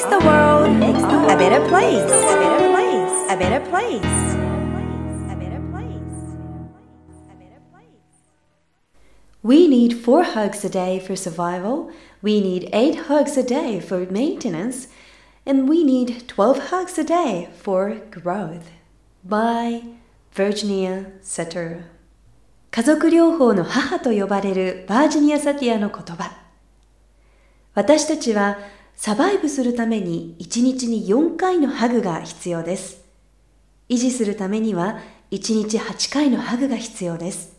makes the world a better place. A better place. A better place. A better place. A better place. We need four hugs a day for survival, we need eight hugs a day for maintenance, and we need 12 hugs a day for growth. By Virginia Satir 家族療法の母と呼ばれるバージニア・サティアの言葉。私たちは サバイブするために1日に4回のハグが必要です。維持するためには1日8回のハグが必要です。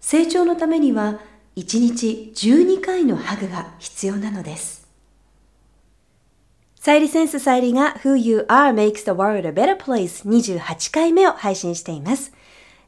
成長のためには1日12回のハグが必要なのです。サイリセンスサイリが Who You Are Makes the World a Better Place 28回目を配信しています。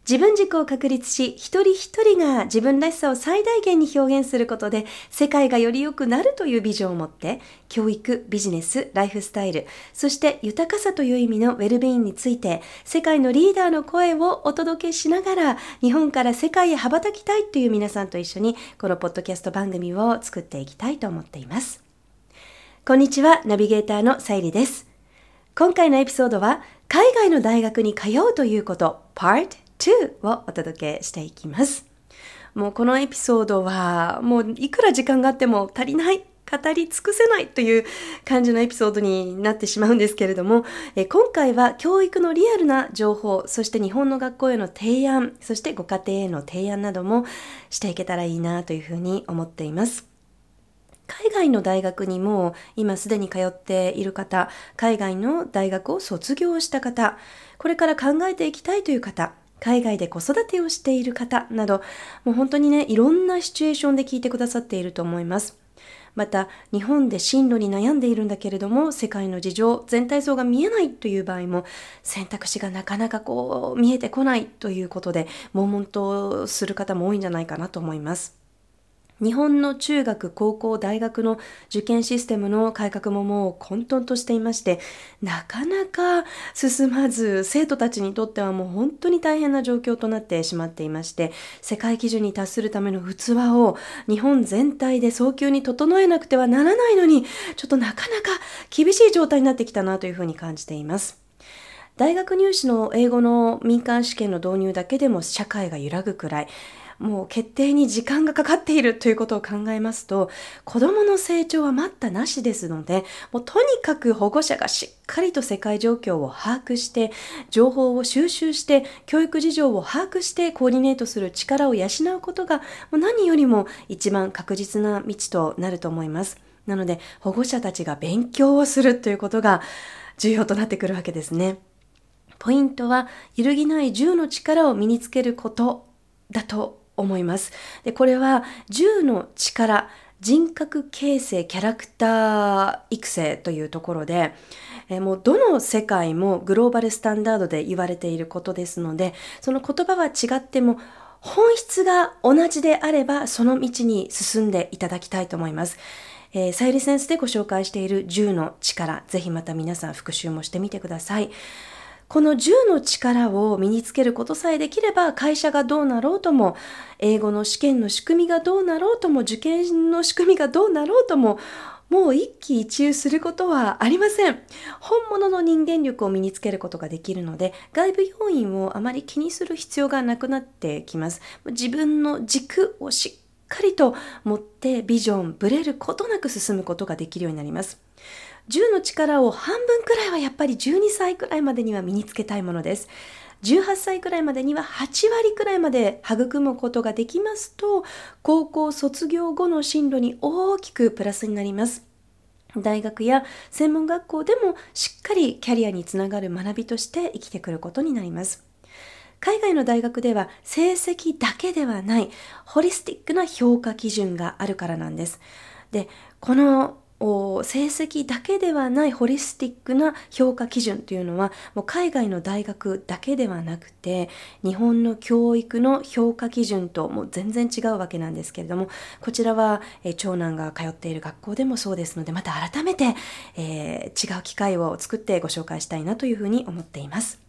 自分軸を確立し、一人一人が自分らしさを最大限に表現することで、世界がより良くなるというビジョンを持って、教育、ビジネス、ライフスタイル、そして豊かさという意味のウェルビーンについて、世界のリーダーの声をお届けしながら、日本から世界へ羽ばたきたいという皆さんと一緒に、このポッドキャスト番組を作っていきたいと思っています。こんにちは、ナビゲーターのさゆりです。今回のエピソードは、海外の大学に通うということ、Part 2をお届けしていきます。もうこのエピソードは、もういくら時間があっても足りない、語り尽くせないという感じのエピソードになってしまうんですけれども、え今回は教育のリアルな情報、そして日本の学校への提案、そしてご家庭への提案などもしていけたらいいなというふうに思っています。海外の大学にも今すでに通っている方、海外の大学を卒業した方、これから考えていきたいという方、海外で子育てをしている方など、もう本当にね、いろんなシチュエーションで聞いてくださっていると思います。また、日本で進路に悩んでいるんだけれども、世界の事情、全体像が見えないという場合も、選択肢がなかなかこう、見えてこないということで、悶々とする方も多いんじゃないかなと思います。日本の中学、高校、大学の受験システムの改革ももう混沌としていまして、なかなか進まず、生徒たちにとってはもう本当に大変な状況となってしまっていまして、世界基準に達するための器を日本全体で早急に整えなくてはならないのに、ちょっとなかなか厳しい状態になってきたなというふうに感じています。大学入試の英語の民間試験の導入だけでも社会が揺らぐくらい、もう決定に時間がかかっているということを考えますと、子供の成長は待ったなしですので、もうとにかく保護者がしっかりと世界状況を把握して、情報を収集して、教育事情を把握してコーディネートする力を養うことが、もう何よりも一番確実な道となると思います。なので、保護者たちが勉強をするということが重要となってくるわけですね。ポイントは、揺るぎない10の力を身につけることだと思います。で、これは10の力、人格形成、キャラクター育成というところで、えーもうどの世界もグローバルスタンダードで言われていることですので、その言葉は違っても、本質が同じであれば、その道に進んでいただきたいと思います。えーサイリセンスでご紹介している10の力、ぜひまた皆さん復習もしてみてください。この10の力を身につけることさえできれば会社がどうなろうとも英語の試験の仕組みがどうなろうとも受験の仕組みがどうなろうとももう一喜一憂することはありません。本物の人間力を身につけることができるので外部要因をあまり気にする必要がなくなってきます。自分の軸をしっかりと持ってビジョン、ブレることなく進むことができるようになります。10の力を半分くらいはやっぱり12歳くらいまでには身につけたいものです。18歳くらいまでには8割くらいまで育むことができますと、高校卒業後の進路に大きくプラスになります。大学や専門学校でもしっかりキャリアにつながる学びとして生きてくることになります。海外の大学では成績だけではないホリスティックな評価基準があるからなんです。で、この成績だけではないホリスティックな評価基準というのはもう海外の大学だけではなくて日本の教育の評価基準ともう全然違うわけなんですけれどもこちらは、えー長男が通っている学校でもそうですのでまた改めて、えー違う機会を作ってご紹介したいなというふうに思っています。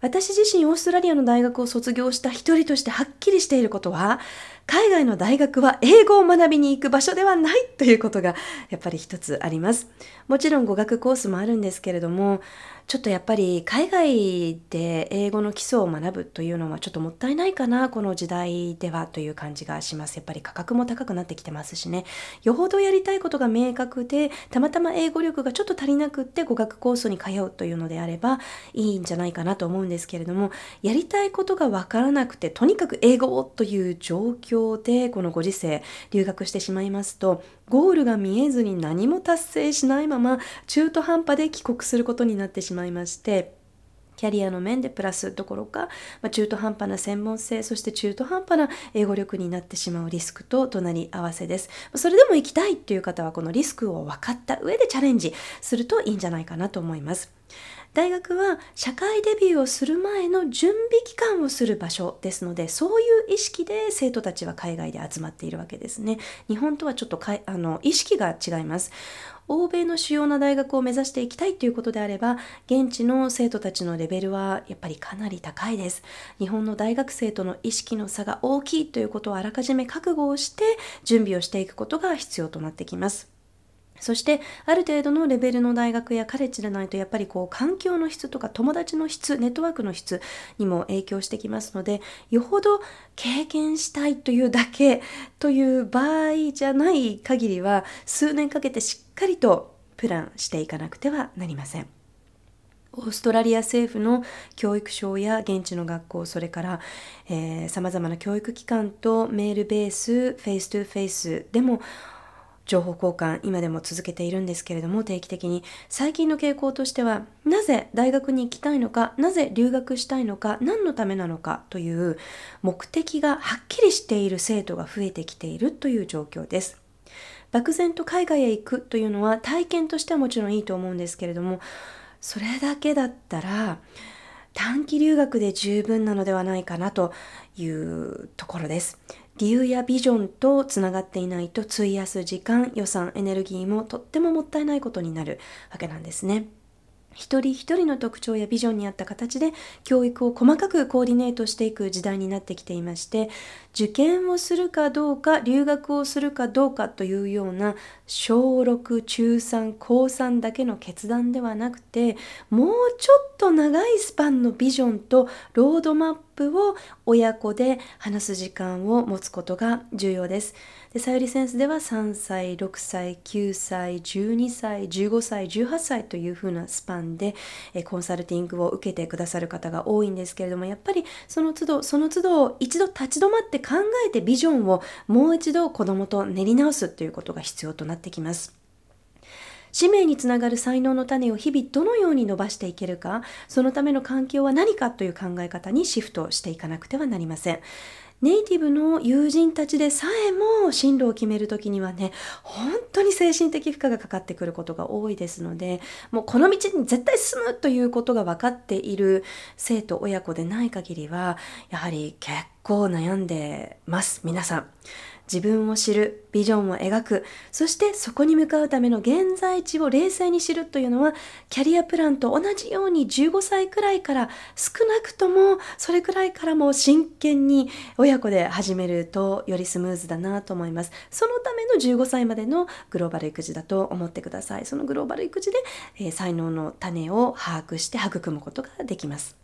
私自身オーストラリアの大学を卒業した一人としてはっきりしていることは海外の大学は英語を学びに行く場所ではないということがやっぱり一つあります。もちろん語学コースもあるんですけれども、ちょっとやっぱり海外で英語の基礎を学ぶというのはちょっともったいないかな、この時代ではという感じがします。やっぱり価格も高くなってきてますしね。よほどやりたいことが明確で、たまたま英語力がちょっと足りなくって語学コースに通うというのであればいいんじゃないかなと思うんですけれども、やりたいことがわからなくて、とにかく英語をという状況でこのご時世留学してしまいますと、ゴールが見えずに何も達成しないまま中途半端で帰国することになってしまいましてキャリアの面でプラスどころか、まあ、中途半端な専門性そして中途半端な英語力になってしまうリスクと隣り合わせです。それでも行きたいっていう方はこのリスクを分かった上でチャレンジするといいんじゃないかなと思います。大学は社会デビューをする前の準備期間をする場所ですのでそういう意識で生徒たちは海外で集まっているわけですね。日本とはちょっとかいあの意識が違います。欧米の主要な大学を目指していきたいということであれば現地の生徒たちのレベルはやっぱりかなり高いです。日本の大学生との意識の差が大きいということをあらかじめ覚悟をして準備をしていくことが必要となってきます。そしてある程度のレベルの大学やカレッジでないとやっぱりこう環境の質とか友達の質ネットワークの質にも影響してきますのでよほど経験したいというだけという場合じゃない限りは数年かけてしっかりとプランしていかなくてはなりません。オーストラリア政府の教育省や現地の学校、それからさまざまな教育機関とメールベース、 face to face でも情報交換今でも続けているんですけれども定期的に。最近の傾向としてはなぜ大学に行きたいのかなぜ留学したいのか何のためなのかという目的がはっきりしている生徒が増えてきているという状況です。漠然と海外へ行くというのは体験としてはもちろんいいと思うんですけれどもそれだけだったら短期留学で十分なのではないかなというところです。理由やビジョンとつながっていないと費やす時間予算エネルギーもとってももったいないことになるわけなんですね。一人一人の特徴やビジョンに合った形で教育を細かくコーディネートしていく時代になってきていまして受験をするかどうか留学をするかどうかというような小6中3高3だけの決断ではなくてもうちょっと長いスパンのビジョンとロードマップを親子で話す時間を持つことが重要です。でさゆりセンスでは3歳6歳9歳12歳15歳18歳というふうなスパンでえコンサルティングを受けてくださる方が多いんですけれどもやっぱりその都度その都度一度立ち止まって考えてビジョンをもう一度子供と練り直すということが必要となってきます。使命につながる才能の種を日々どのように伸ばしていけるか、そのための環境は何かという考え方にシフトしていかなくてはなりません。ネイティブの友人たちでさえも進路を決めるときにはね本当に精神的負荷がかかってくることが多いですのでもうこの道に絶対進むということが分かっている生徒親子でない限りはやはり結構悩んでます皆さん。自分を知る、ビジョンを描く、そしてそこに向かうための現在地を冷静に知るというのは、キャリアプランと同じように15歳くらいから少なくともそれくらいからも真剣に親子で始めるとよりスムーズだなと思います。そのための15歳までのグローバル育児だと思ってください。そのグローバル育児で、えー、才能の種を把握して育むことができます。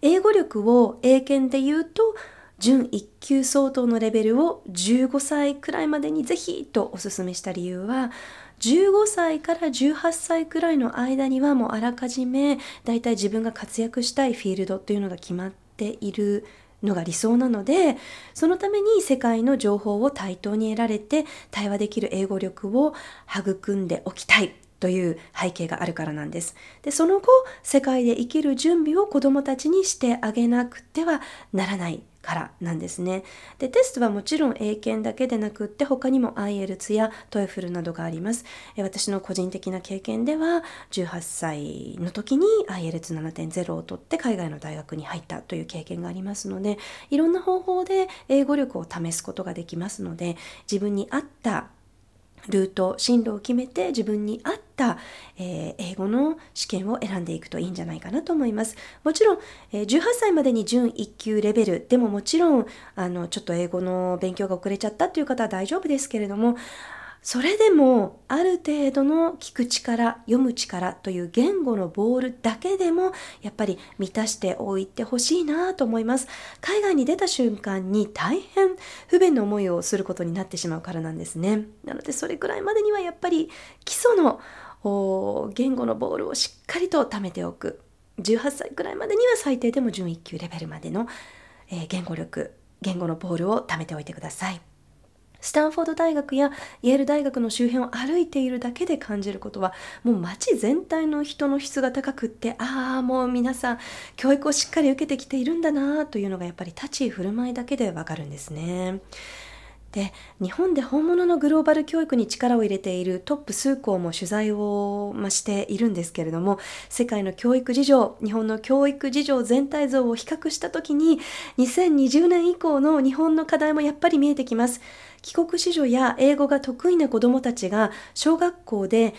英語力を英検で言うと準1級相当のレベルを15歳くらいまでにぜひとお勧めした理由は15歳から18歳くらいの間にはもうあらかじめだいたい自分が活躍したいフィールドというのが決まっているのが理想なのでそのために世界の情報を対等に得られて対話できる英語力を育んでおきたい。という背景があるからなんです。でその後世界で生きる準備を子どもたちにしてあげなくてはならないからなんですね。で、テストはもちろん英検だけでなくって他にも IELTS や TOEFL などがあります。え私の個人的な経験では18歳の時に IELTS7.0 を取って海外の大学に入ったという経験がありますので、いろんな方法で英語力を試すことができますので、自分に合ったルート、進路を決めて自分に合った、えー、英語の試験を選んでいくといいんじゃないかなと思います。もちろん、えー、18歳までに準1級レベルでももちろん、あの、ちょっと英語の勉強が遅れちゃったという方は大丈夫ですけれども、それでもある程度の聞く力読む力という言語のボールだけでもやっぱり満たしておいてほしいなと思います。海外に出た瞬間に大変不便な思いをすることになってしまうからなんですね。なのでそれくらいまでにはやっぱり基礎の言語のボールをしっかりと貯めておく。18歳くらいまでには最低でも準1級レベルまでの、えー、言語力言語のボールを貯めておいてください。スタンフォード大学やイェール大学の周辺を歩いているだけで感じることはもう街全体の人の質が高くってああもう皆さん教育をしっかり受けてきているんだなというのがやっぱり立ち振る舞いだけでわかるんですね。で日本で本物のグローバル教育に力を入れているトップ数校も取材を、ま、しているんですけれども世界の教育事情日本の教育事情全体像を比較した時に2020年以降の日本の課題もやっぱり見えてきます。帰国子女や英語が得意な子どもたちが小学校で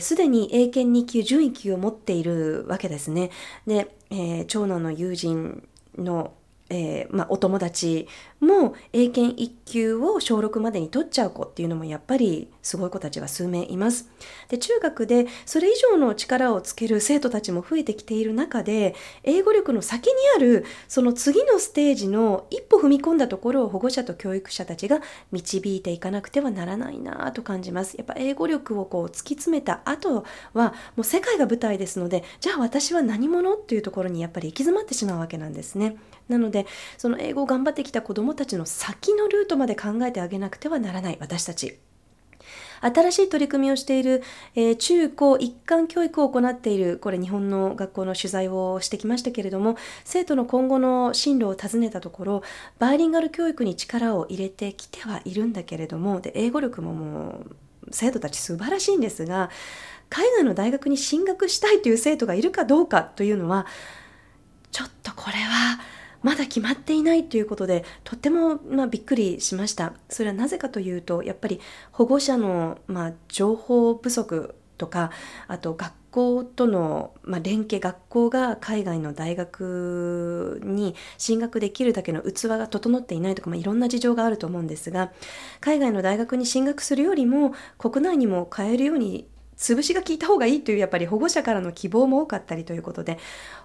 すで、に英検2級準1級を持っているわけですね。で、えー、長男の友人のえー、ま、お友達も英検1級を小6までに取っちゃう子っていうのもやっぱりすごい子たちが数名います。で中学でそれ以上の力をつける生徒たちも増えてきている中で英語力の先にあるその次のステージの一歩踏み込んだところを保護者と教育者たちが導いていかなくてはならないなと感じます。やっぱ英語力をこう突き詰めた後はもう世界が舞台ですのでじゃあ私は何者っていうところにやっぱり行き詰まってしまうわけなんですね。なのでその英語を頑張ってきた子どもたちの先のルートまで考えてあげなくてはならない私たち。新しい取り組みをしている、えー、中高一貫教育を行っているこれ日本の学校の取材をしてきましたけれども生徒の今後の進路を尋ねたところバイリンガル教育に力を入れてきてはいるんだけれどもで英語力ももう生徒たち素晴らしいんですが海外の大学に進学したいという生徒がいるかどうかというのはちょっとこれはまだ決まっていないということでとっても、まあ、びっくりしました。それはなぜかというとやっぱり保護者の、まあ、情報不足とかあと学校との、まあ、連携学校が海外の大学に進学できるだけの器が整っていないとか、まあ、いろんな事情があると思うんですが海外の大学に進学するよりも国内にも変えるように潰しが効いた方がいいというやっぱり保護者からの希望も多かったりということで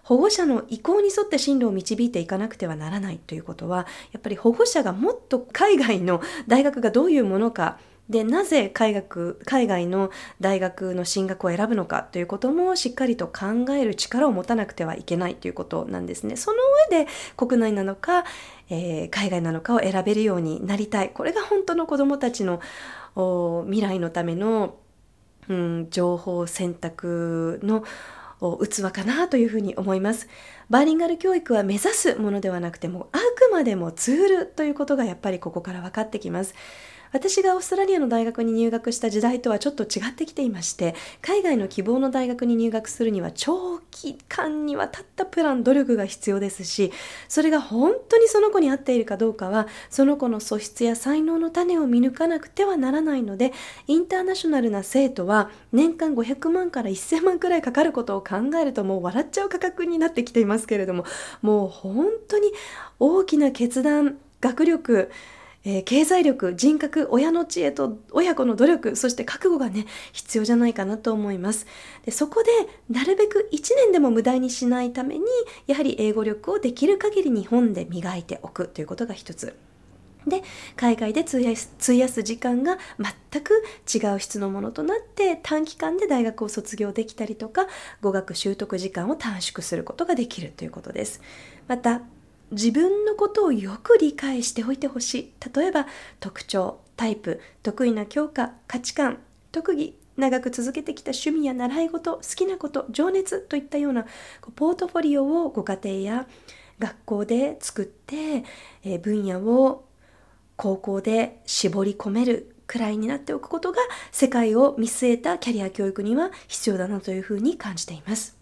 保護者の意向に沿って進路を導いていかなくてはならないということはやっぱり保護者がもっと海外の大学がどういうものかでなぜ海学海外の大学の進学を選ぶのかということもしっかりと考える力を持たなくてはいけないということなんですね。その上で国内なのか、えー、海外なのかを選べるようになりたいこれが本当の子どもたちの未来のためのうん、情報選択の器かなというふうに思います。バーリンガル教育は目指すものではなくてもあくまでもツールということがやっぱりここから分かってきます。私がオーストラリアの大学に入学した時代とはちょっと違ってきていまして海外の希望の大学に入学するには長期間にわたったプラン努力が必要ですしそれが本当にその子に合っているかどうかはその子の素質や才能の種を見抜かなくてはならないのでインターナショナルな生徒は年間500万から1000万くらいかかることを考えるともう笑っちゃう価格になってきていますけれどももう本当に大きな決断学力えー、経済力人格親の知恵と親子の努力そして覚悟がね必要じゃないかなと思います。でそこでなるべく1年でも無駄にしないためにやはり英語力をできる限り日本で磨いておくということが一つ。で海外で費やす費やす時間が全く違う質のものとなって短期間で大学を卒業できたりとか語学習得時間を短縮することができるということです。また自分のことをよく理解しておいてほしい例えば特徴タイプ得意な教科価値観特技長く続けてきた趣味や習い事好きなこと情熱といったようなポートフォリオをご家庭や学校で作って、分野を高校で絞り込めるくらいになっておくことが世界を見据えたキャリア教育には必要だなというふうに感じています。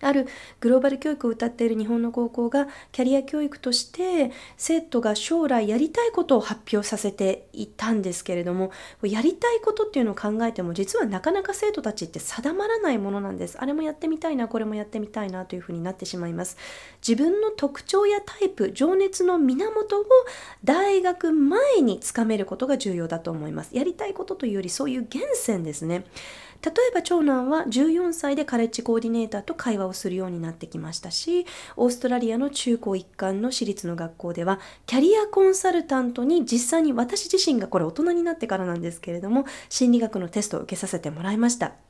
あるグローバル教育を謳っている日本の高校がキャリア教育として生徒が将来やりたいことを発表させていたんですけれどもやりたいことっていうのを考えても実はなかなか生徒たちって定まらないものなんです。あれもやってみたいなこれもやってみたいなというふうになってしまいます。自分の特徴やタイプ情熱の源を大学前につかめることが重要だと思います。やりたいことというよりそういう源泉ですね。例えば長男は14歳でカレッジコーディネーターと会話をするようになってきましたしオーストラリアの中高一貫の私立の学校ではキャリアコンサルタントに実際に私自身がこれ大人になってからなんですけれども心理学のテストを受けさせてもらいました。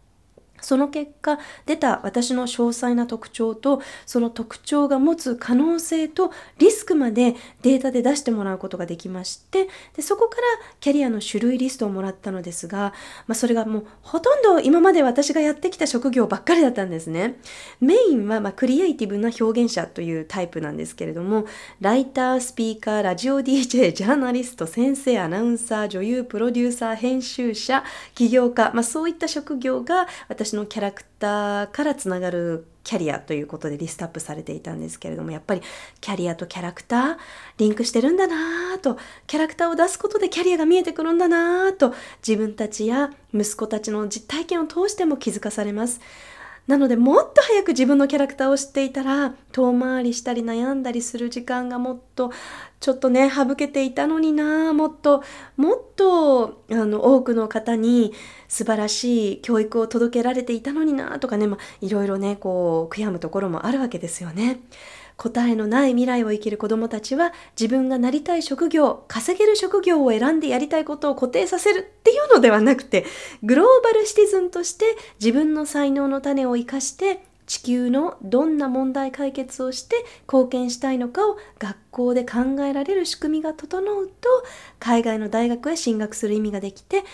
その結果出た私の詳細な特徴とその特徴が持つ可能性とリスクまでデータで出してもらうことができましてでそこからキャリアの種類リストをもらったのですが、まあ、それがもうほとんど今まで私がやってきた職業ばっかりだったんですね。メインはまクリエイティブな表現者というタイプなんですけれどもライタースピーカーラジオ DJ ジャーナリスト先生アナウンサー女優プロデューサー編集者起業家、まあ、そういった職業が私私のキャラクターからつながるキャリアということでリストアップされていたんですけれどもやっぱりキャリアとキャラクターリンクしてるんだなぁとキャラクターを出すことでキャリアが見えてくるんだなぁと自分たちや息子たちの実体験を通しても気づかされます。なのでもっと早く自分のキャラクターを知っていたら遠回りしたり悩んだりする時間がもっとちょっとね省けていたのになもっともっとあの多くの方に素晴らしい教育を届けられていたのになとかね、まあ、いろいろねこう悔やむところもあるわけですよね。答えのない未来を生きる子供たちは自分がなりたい職業、稼げる職業を選んでやりたいことを固定させるっていうのではなくて、グローバルシティズンとして自分の才能の種を生かして地球のどんな問題解決をして貢献したいのかを学校で考えられる仕組みが整うと海外の大学へ進学する意味ができて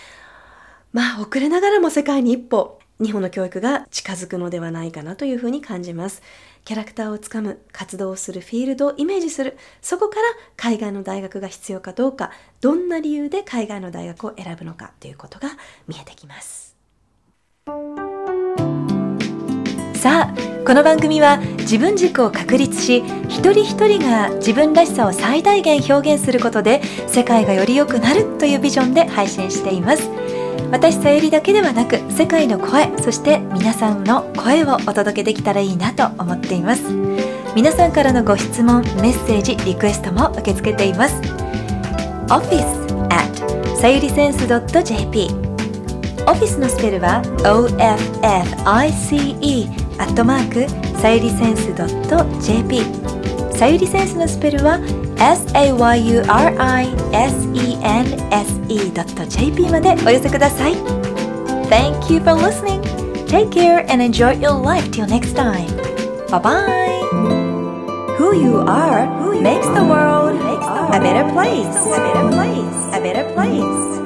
まあ遅れながらも世界に一歩日本の教育が近づくのではないかなというふうに感じます。キャラクターをつかむ、活動をするフィールドをイメージする、そこから海外の大学が必要かどうか、どんな理由で海外の大学を選ぶのかということが見えてきます。さあ、この番組は自分軸を確立し、一人一人が自分らしさを最大限表現することで、世界がより良くなるというビジョンで配信しています。私さゆりだけではなく世界の声そして皆さんの声をお届けできたらいいなと思っています。皆さんからのご質問メッセージリクエストも受け付けています。office at さゆりセンス .jp オフィスのスペルは OFFICE アットマークさゆりセンス .jp さゆりセンスのスペルは sayurisense.jp までお寄せください Thank you for listening Take care and enjoy your life till next time Bye bye Who you are makes the world a better place A better place A better place